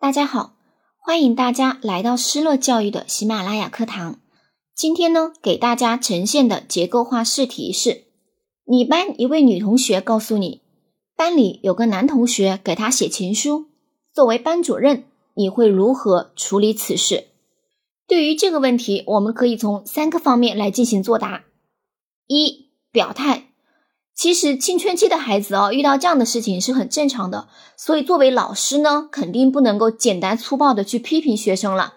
大家好，欢迎大家来到施乐教育的喜马拉雅课堂。今天呢，给大家呈现的结构化试题是：你班一位女同学告诉你，班里有个男同学给她写情书，作为班主任，你会如何处理此事？对于这个问题，我们可以从三个方面来进行作答。一、表态。其实青春期的孩子哦，遇到这样的事情是很正常的，所以作为老师呢，肯定不能够简单粗暴的去批评学生了，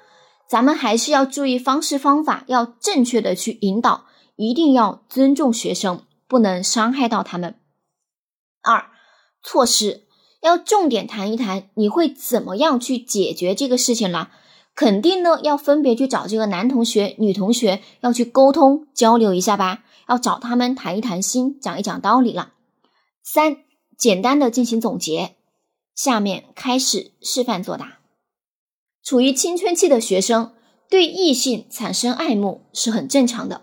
咱们还是要注意方式方法，要正确的去引导，一定要尊重学生，不能伤害到他们。二、措施要重点谈一谈，你会怎么样去解决这个事情了？肯定呢，要分别去找这个男同学、女同学，要去沟通交流一下吧。要找他们谈一谈心，讲一讲道理了。三，简单的进行总结。下面开始示范作答。处于青春期的学生对异性产生爱慕是很正常的。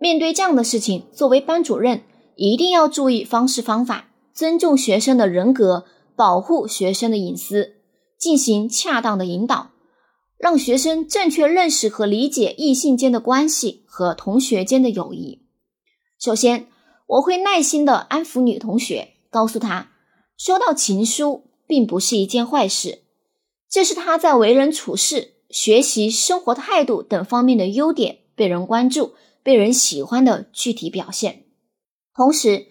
面对这样的事情，作为班主任一定要注意方式方法，尊重学生的人格，保护学生的隐私，进行恰当的引导，让学生正确认识和理解异性间的关系和同学间的友谊。首先，我会耐心的安抚女同学，告诉她，收到情书并不是一件坏事，这是她在为人处事、学习、生活态度等方面的优点被人关注、被人喜欢的具体表现。同时，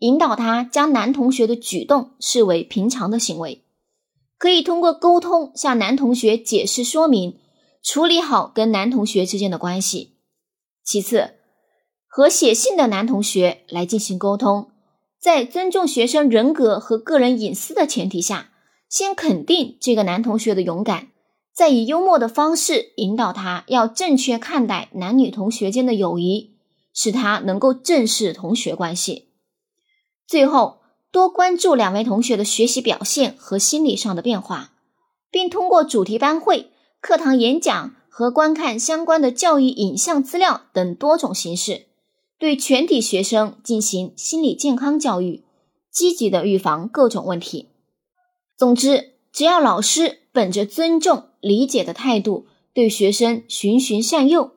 引导她将男同学的举动视为平常的行为，可以通过沟通向男同学解释说明，处理好跟男同学之间的关系。其次，和写信的男同学来进行沟通，在尊重学生人格和个人隐私的前提下，先肯定这个男同学的勇敢，再以幽默的方式引导他要正确看待男女同学间的友谊，使他能够正视同学关系。最后，多关注两位同学的学习表现和心理上的变化，并通过主题班会、课堂演讲和观看相关的教育影像资料等多种形式。对全体学生进行心理健康教育，积极的预防各种问题。总之，只要老师本着尊重、理解的态度对学生循循善诱，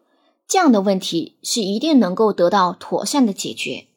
这样的问题是一定能够得到妥善的解决。